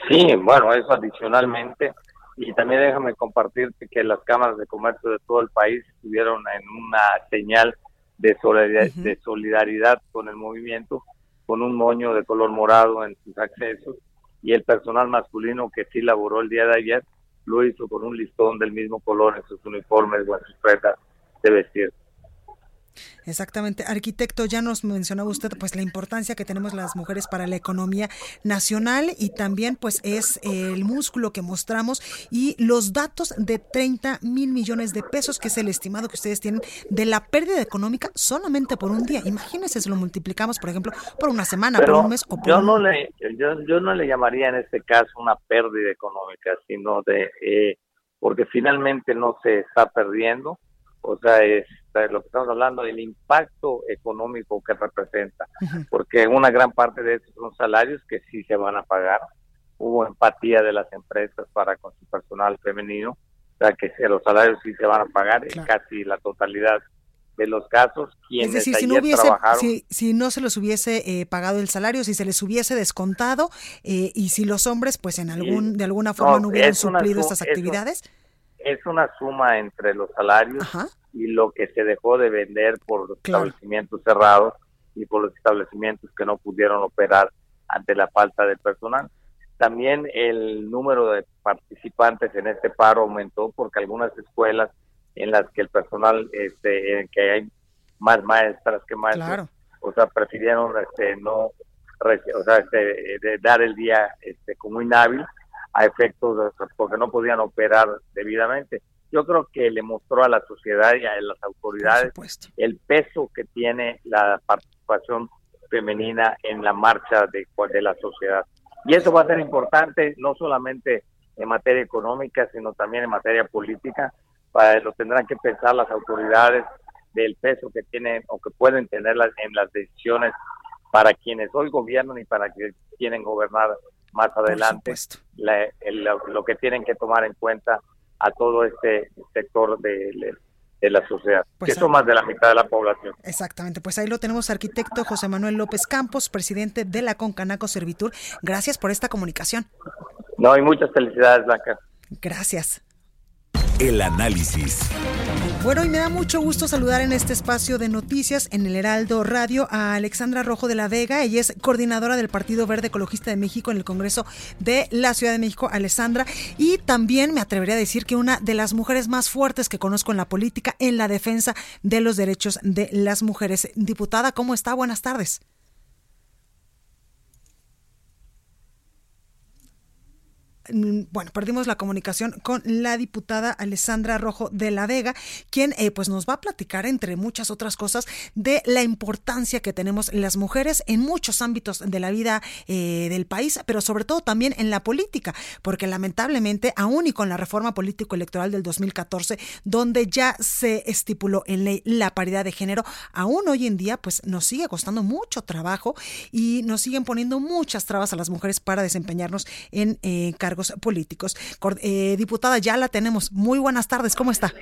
Sí, bueno, eso adicionalmente. Y también déjame compartirte que las cámaras de comercio de todo el país estuvieron en una señal de solidaridad, de solidaridad con el movimiento, con un moño de color morado en sus accesos y el personal masculino que sí laboró el día de ayer lo hizo con un listón del mismo color en sus uniformes o en sus prendas de vestir. Exactamente. Arquitecto, ya nos mencionaba usted pues la importancia que tenemos las mujeres para la economía nacional y también pues es el músculo que mostramos y los datos de 30 mil millones de pesos, que es el estimado que ustedes tienen de la pérdida económica solamente por un día. Imagínense si lo multiplicamos, por ejemplo, por una semana, por un mes o por yo no le yo, yo, no le llamaría en este caso una pérdida económica, sino de eh, porque finalmente no se está perdiendo o sea, es lo que estamos hablando del impacto económico que representa, porque una gran parte de esos son salarios que sí se van a pagar. Hubo empatía de las empresas para con su personal femenino, o sea, que los salarios sí se van a pagar en casi la totalidad de los casos. es decir, si no, hubiese, si, no se les hubiese eh, pagado el salario, si se les hubiese descontado eh, y si los hombres, pues en algún de alguna forma no, hubieran suplido estas actividades es una suma entre los salarios y lo que se dejó de vender por los establecimientos cerrados y por los establecimientos que no pudieron operar ante la falta de personal. También el número de participantes en este paro aumentó porque algunas escuelas en las que el personal, este, en que hay más maestras que maestros, o sea, prefirieron este, no, o sea, este, de dar el día este, como inhábil a efectos porque no podían operar debidamente. Yo creo que le mostró a la sociedad y a las autoridades el peso que tiene la participación femenina en la marcha de, de la sociedad. Y eso va a ser importante no solamente en materia económica, sino también en materia política. Para, lo tendrán que pensar las autoridades del peso que tienen o que pueden tener en las decisiones para quienes hoy gobiernan y para quienes quieren gobernar más adelante lo que tienen que tomar en cuenta a todo este sector de, la sociedad, pues que son más de la mitad de la población. Exactamente, pues ahí lo tenemos, arquitecto José Manuel López Campos, presidente de la Concanaco Servitur. Gracias por esta comunicación. No, y muchas felicidades, Blanca. Gracias. El análisis. Bueno, y me da mucho gusto saludar en este espacio de noticias en el Heraldo Radio a Alexandra Rojo de la Vega. Ella es coordinadora del Partido Verde Ecologista de México en el Congreso de la Ciudad de México, Alessandra. Y también me atrevería a decir que una de las mujeres más fuertes que conozco en la política en la defensa de los derechos de las mujeres. Diputada, ¿cómo está? Buenas tardes. Bueno, perdimos la comunicación con la diputada Alessandra Rojo de la Vega, quien eh, pues nos va a platicar, entre muchas otras cosas, de la importancia que tenemos las mujeres en muchos ámbitos de la vida eh, del país, pero sobre todo también en la política, porque lamentablemente, aún y con la reforma político-electoral del 2014, donde ya se estipuló en ley la paridad de género, aún hoy en día pues nos sigue costando mucho trabajo y nos siguen poniendo muchas trabas a las mujeres para desempeñarnos en eh, cargos políticos. Eh, diputada, ya la tenemos. Muy buenas tardes, ¿cómo está?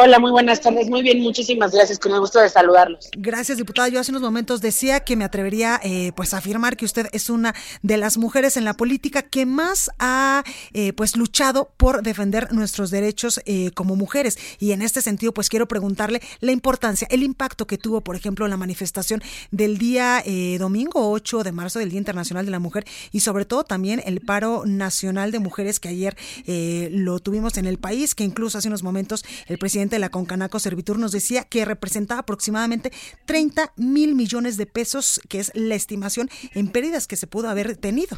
Hola, muy buenas tardes. Muy bien, muchísimas gracias. Con el gusto de saludarlos. Gracias, diputada. Yo hace unos momentos decía que me atrevería eh, pues a afirmar que usted es una de las mujeres en la política que más ha eh, pues luchado por defender nuestros derechos eh, como mujeres. Y en este sentido, pues quiero preguntarle la importancia, el impacto que tuvo, por ejemplo, la manifestación del día domingo 8 de marzo del Día Internacional de la Mujer y sobre todo también el paro nacional de mujeres que ayer lo tuvimos en el país, que incluso hace unos momentos el presidente de la Concanaco Servitur nos decía que representaba aproximadamente 30 mil millones de pesos, que es la estimación en pérdidas que se pudo haber tenido.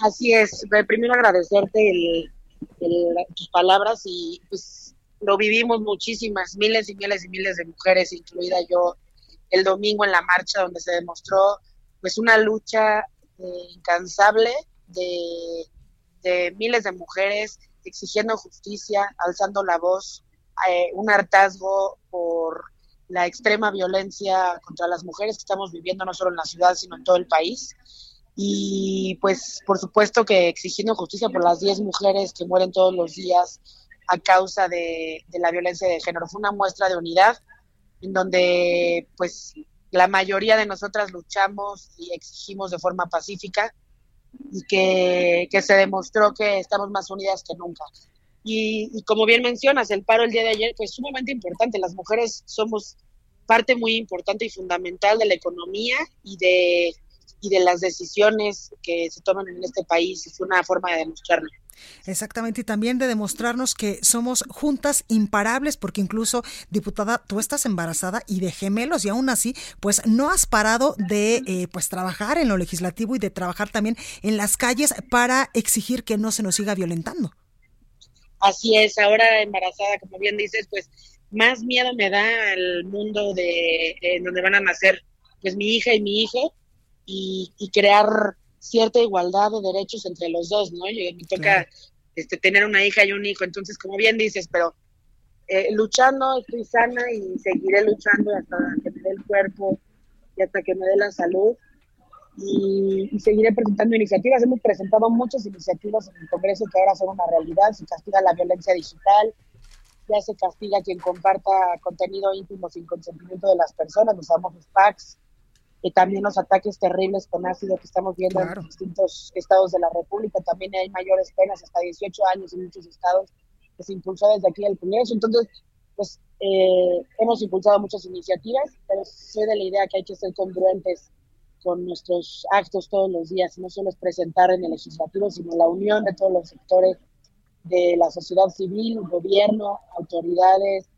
Así es. Primero agradecerte tus palabras y pues lo vivimos muchísimas, miles y miles y miles de mujeres, incluida yo, el domingo en la marcha donde se demostró pues una lucha eh, incansable de miles de mujeres exigiendo justicia, alzando la voz, eh, un hartazgo por la extrema violencia contra las mujeres que estamos viviendo no solo en la ciudad, sino en todo el país. Y pues por supuesto que exigiendo justicia por las 10 mujeres que mueren todos los días a causa de, de la violencia de género. Fue una muestra de unidad en donde pues la mayoría de nosotras luchamos y exigimos de forma pacífica y que, se demostró que estamos más unidas que nunca. Y, como bien mencionas, el paro el día de ayer fue sumamente importante. Las mujeres somos parte muy importante y fundamental de la economía y de, y de las decisiones que se toman en este país. Es una forma de demostrarlo. Exactamente, y también de demostrarnos que somos juntas imparables, porque incluso, diputada, tú estás embarazada y de gemelos, y aún así, pues no has parado de eh, pues trabajar en lo legislativo y de trabajar también en las calles para exigir que no se nos siga violentando. Así es, ahora embarazada, como bien dices, pues más miedo me da el mundo de donde van a nacer pues mi hija y mi hijo y crear cierta igualdad de derechos entre los dos, ¿no? Y me toca este, tener una hija y un hijo, entonces, como bien dices, pero eh, luchando, estoy sana y seguiré luchando hasta que me dé el cuerpo y hasta que me dé la salud. Y, seguiré presentando iniciativas. Hemos presentado muchas iniciativas en el Congreso que ahora son una realidad. Se castiga la violencia digital, ya se castiga quien comparta contenido íntimo sin consentimiento de las personas, los famosos packs y también los ataques terribles con ácido que estamos viendo en distintos estados de la República. También hay mayores penas, hasta 18 años en muchos estados, que se impulsó desde aquí el Congreso. Entonces, pues eh, hemos impulsado muchas iniciativas, pero soy de la idea que hay que ser congruentes con nuestros actos todos los días, no solo es presentar en el legislativo, sino la unión de todos los sectores de la sociedad civil, gobierno, autoridades,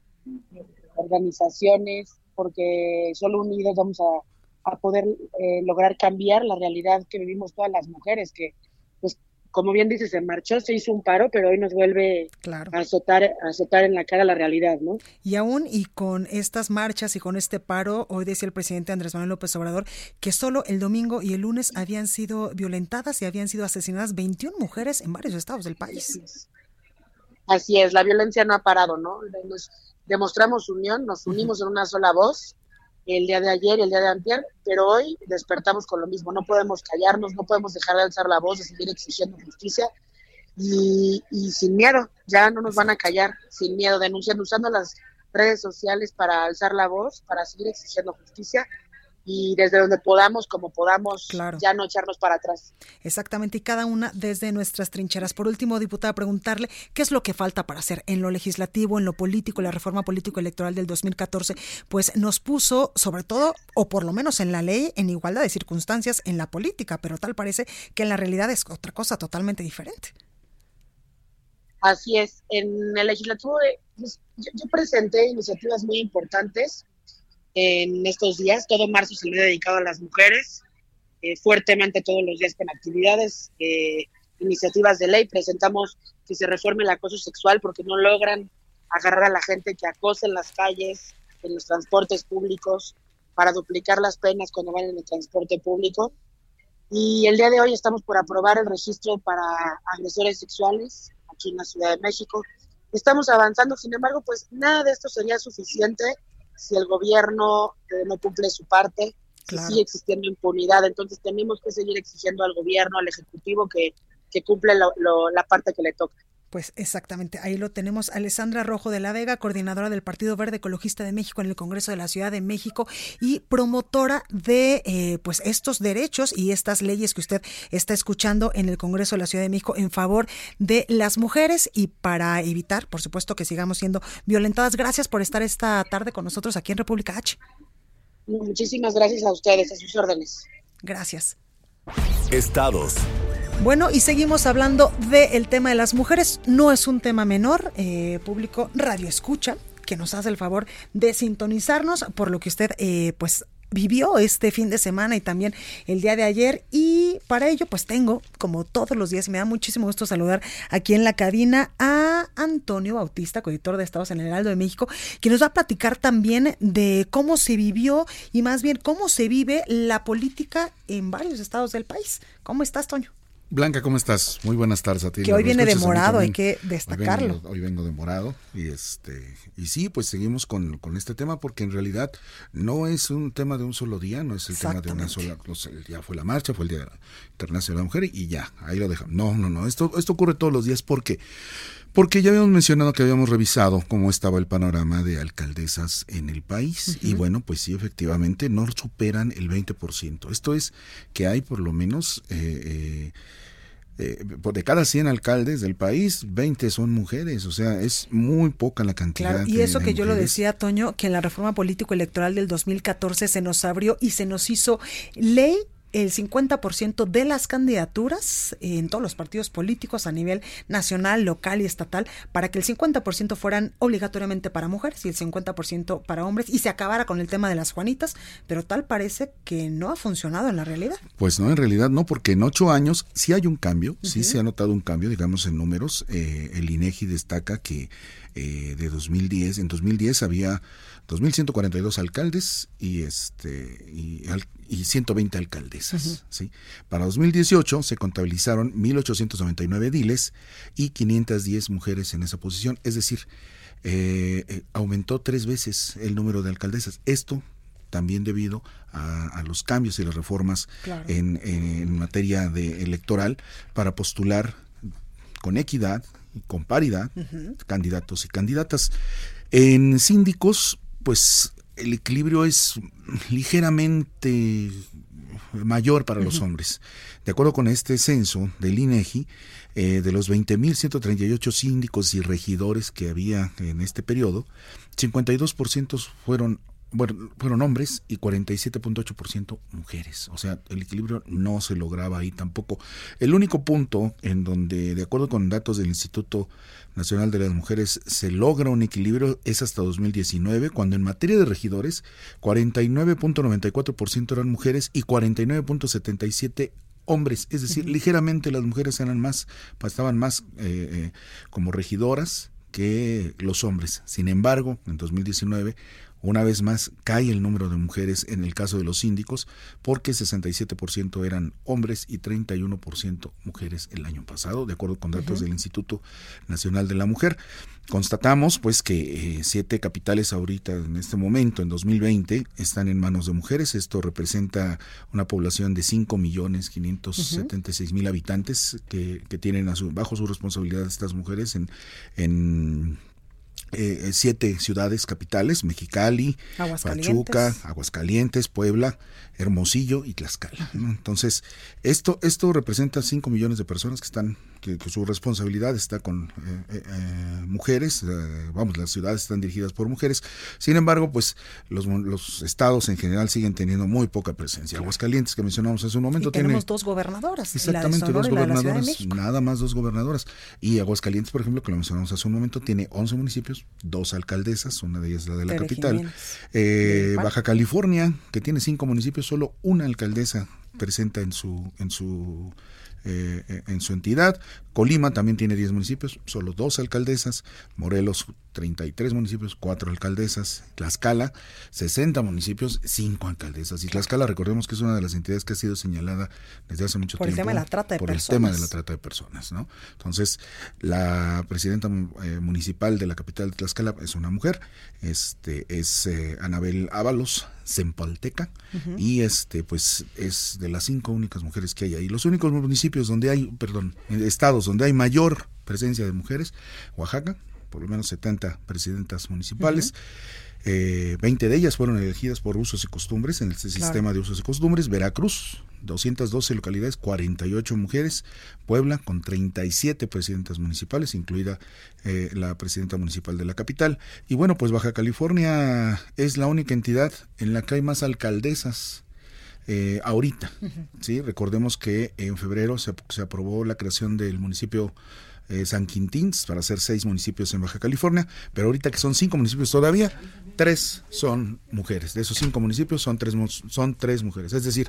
organizaciones, porque solo unidos vamos a a poder eh, lograr cambiar la realidad que vivimos todas las mujeres, que pues como bien dices, se marchó, se hizo un paro, pero hoy nos vuelve a, azotar, a azotar en la cara la realidad, ¿no? Y aún y con estas marchas y con este paro, hoy decía el presidente Andrés Manuel López Obrador que solo el domingo y el lunes habían sido violentadas y habían sido asesinadas 21 mujeres en varios estados del país. Así es, la violencia no ha parado, ¿no? Nos demostramos unión, nos unimos en una sola voz el día de ayer y el día de antier, pero hoy despertamos con lo mismo. No podemos callarnos, no podemos dejar de alzar la voz, de seguir exigiendo justicia y, y sin miedo. Ya no nos van a callar, sin miedo, denunciando, usando las redes sociales para alzar la voz, para seguir exigiendo justicia y desde donde podamos, como podamos, ya no echarnos para atrás. Exactamente, y cada una desde nuestras trincheras. Por último, diputada, preguntarle qué es lo que falta para hacer en lo legislativo, en lo político, la reforma político-electoral del 2014, pues nos puso, sobre todo, o por lo menos en la ley, en igualdad de circunstancias en la política, pero tal parece que en la realidad es otra cosa totalmente diferente. Así es, en el legislativo pues, yo presenté iniciativas muy importantes en estos días. Todo marzo se le ha dedicado a las mujeres, eh, fuertemente todos los días con actividades. Eh, iniciativas de ley, presentamos que se reforme el acoso sexual porque no logran agarrar a la gente que acosa en las calles, en los transportes públicos, para duplicar las penas cuando van en el transporte público. Y el día de hoy estamos por aprobar el registro para agresores sexuales aquí en la Ciudad de México. Estamos avanzando, sin embargo, pues nada de esto sería suficiente si el gobierno eh, no cumple su parte, sigue existiendo impunidad. Entonces tenemos que seguir exigiendo al gobierno, al Ejecutivo, que, que cumple la parte que le toca. Pues exactamente, ahí lo tenemos. Alessandra Rojo de la Vega, coordinadora del Partido Verde Ecologista de México en el Congreso de la Ciudad de México y promotora de eh, pues estos derechos y estas leyes que usted está escuchando en el Congreso de la Ciudad de México en favor de las mujeres y para evitar, por supuesto, que sigamos siendo violentadas. Gracias por estar esta tarde con nosotros aquí en República H. Muchísimas gracias a ustedes, a sus órdenes. Gracias. Estados. Bueno, y seguimos hablando del tema de las mujeres. No es un tema menor, eh, público radio escucha que nos hace el favor de sintonizarnos por lo que usted eh, pues vivió este fin de semana y también el día de ayer. Y para ello, pues tengo, como todos los días, me da muchísimo gusto saludar aquí en la cabina a Antonio Bautista, coeditor de Estados en el Heraldo de México, que nos va a platicar también de cómo se vivió y más bien cómo se vive la política en varios estados del país. ¿Cómo estás, Toño? Blanca, ¿cómo estás? Muy buenas tardes a ti. Que hoy viene de morado, hay que destacarlo. Hoy vengo, de morado y este y sí, pues seguimos con, este tema porque en realidad no es un tema de un solo día, no es el tema de una sola, día fue la marcha, fue el Día Internacional de la Mujer y ya, ahí lo dejamos. No, no, no, esto esto ocurre todos los días porque porque ya habíamos mencionado que habíamos revisado cómo estaba el panorama de alcaldesas en el país y bueno, pues sí, efectivamente no superan el 20%. Esto es que hay por lo menos eh, eh eh, de cada 100 alcaldes del país, 20 son mujeres, o sea, es muy poca la cantidad. y eso que yo lo decía, Toño, que en la reforma político-electoral del 2014 se nos abrió y se nos hizo ley el 50% de las candidaturas en todos los partidos políticos a nivel nacional, local y estatal para que el 50% fueran obligatoriamente para mujeres y el 50% para hombres y se acabara con el tema de las Juanitas, pero tal parece que no ha funcionado en la realidad. Pues no, en realidad no, porque en ocho años sí hay un cambio, sí se ha notado un cambio, digamos en números. Eh, el INEGI destaca que eh, de 2010, en 2010 había 2.142 alcaldes y este y, y 120 alcaldesas. ¿sí? Para 2018 se contabilizaron 1.899 diles y 510 mujeres en esa posición, es decir, eh, eh, aumentó tres veces el número de alcaldesas. Esto también debido a, los cambios y las reformas en, materia de electoral para postular con equidad y con paridad candidatos y candidatas. En síndicos, pues el equilibrio es ligeramente mayor para los hombres. De acuerdo con este censo del INEGI, eh, de los 20.138 síndicos y regidores que había en este periodo, 52% fueron bueno, fueron hombres y 47.8% mujeres. O sea, el equilibrio no se lograba ahí tampoco. El único punto en donde, de acuerdo con datos del Instituto Nacional de las Mujeres, se logra un equilibrio es hasta 2019, cuando en materia de regidores, 49.94% eran mujeres y 49.77% hombres, es decir, ligeramente las mujeres eran más, estaban más eh, eh, como regidoras que los hombres. Sin embargo, en 2019 una vez más cae el número de mujeres en el caso de los síndicos porque 67% eran hombres y 31% mujeres el año pasado, de acuerdo con datos del Instituto Nacional de la Mujer. Constatamos pues que eh, siete capitales ahorita en este momento, en 2020, están en manos de mujeres. Esto representa una población de 5 millones 576 mil habitantes que, que tienen a su, bajo su responsabilidad estas mujeres en, en eh, siete ciudades capitales, Mexicali, Pachuca, Aguascalientes, Puebla, Hermosillo y Tlaxcala. Entonces, esto, esto representa 5 millones de personas que están que, su responsabilidad está con eh, eh, eh, mujeres, vamos, las ciudades están dirigidas por mujeres, sin embargo, pues los, los estados en general siguen teniendo muy poca presencia. Aguascalientes, que mencionamos hace un momento, y tenemos dos gobernadoras. Exactamente, dos gobernadoras, nada más dos gobernadoras. Y Aguascalientes, por ejemplo, que lo mencionamos hace un momento, tiene 11 municipios, dos alcaldesas, una de ellas la de la capital. Baja California, que tiene cinco municipios, solo una alcaldesa presenta en su en su eh, en su entidad. Colima también tiene 10 municipios, solo dos alcaldesas. Morelos, 33 municipios, cuatro alcaldesas. Tlaxcala, 60 municipios, cinco alcaldesas. Y Tlaxcala, recordemos que es una de las entidades que ha sido señalada desde hace mucho por tiempo. El tema de la trata de por personas. el tema de la trata de personas. ¿no? Entonces, la presidenta eh, municipal de la capital de Tlaxcala es una mujer, este es eh, Anabel Ábalos, Zempalteca, uh -huh. y este pues es de las cinco únicas mujeres que hay ahí. Los únicos municipios donde hay, perdón, estados donde hay mayor presencia de mujeres, Oaxaca, por lo menos 70 presidentas municipales. Uh -huh. Eh, 20 de ellas fueron elegidas por usos y costumbres en el claro. sistema de usos y costumbres. Veracruz, 212 localidades, 48 mujeres. Puebla, con 37 presidentas municipales, incluida eh, la presidenta municipal de la capital. Y bueno, pues Baja California es la única entidad en la que hay más alcaldesas. Eh, ahorita, uh -huh. sí, recordemos que en febrero se, se aprobó la creación del municipio eh, San Quintín para hacer seis municipios en Baja California, pero ahorita que son cinco municipios todavía, tres son mujeres. De esos cinco municipios son tres, son tres mujeres. Es decir,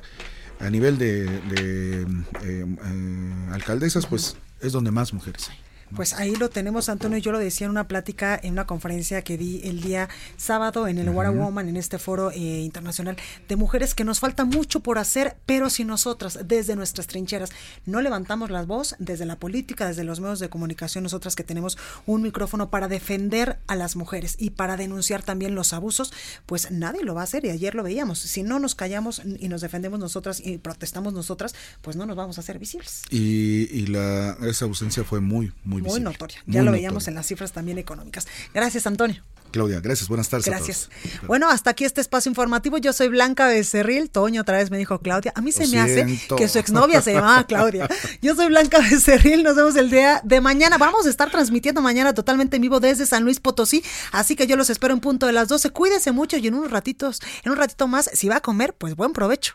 a nivel de, de eh, eh, alcaldesas, pues es donde más mujeres hay. Pues ahí lo tenemos, Antonio. Yo lo decía en una plática, en una conferencia que di el día sábado en el uh -huh. A Woman, en este foro eh, internacional de mujeres, que nos falta mucho por hacer, pero si nosotras, desde nuestras trincheras, no levantamos la voz, desde la política, desde los medios de comunicación, nosotras que tenemos un micrófono para defender a las mujeres y para denunciar también los abusos, pues nadie lo va a hacer. Y ayer lo veíamos. Si no nos callamos y nos defendemos nosotras y protestamos nosotras, pues no nos vamos a hacer visibles. Y, y la, esa ausencia fue muy, muy muy notoria. Ya muy lo veíamos notoria. en las cifras también económicas. Gracias, Antonio. Claudia, gracias. Buenas tardes. Gracias. Bueno, hasta aquí este espacio informativo. Yo soy Blanca Becerril. Toño otra vez me dijo Claudia. A mí se lo me siento. hace que su exnovia se llamaba Claudia. Yo soy Blanca Becerril. Nos vemos el día de mañana. Vamos a estar transmitiendo mañana totalmente en vivo desde San Luis Potosí. Así que yo los espero en punto de las 12. Cuídese mucho y en unos ratitos, en un ratito más, si va a comer, pues buen provecho.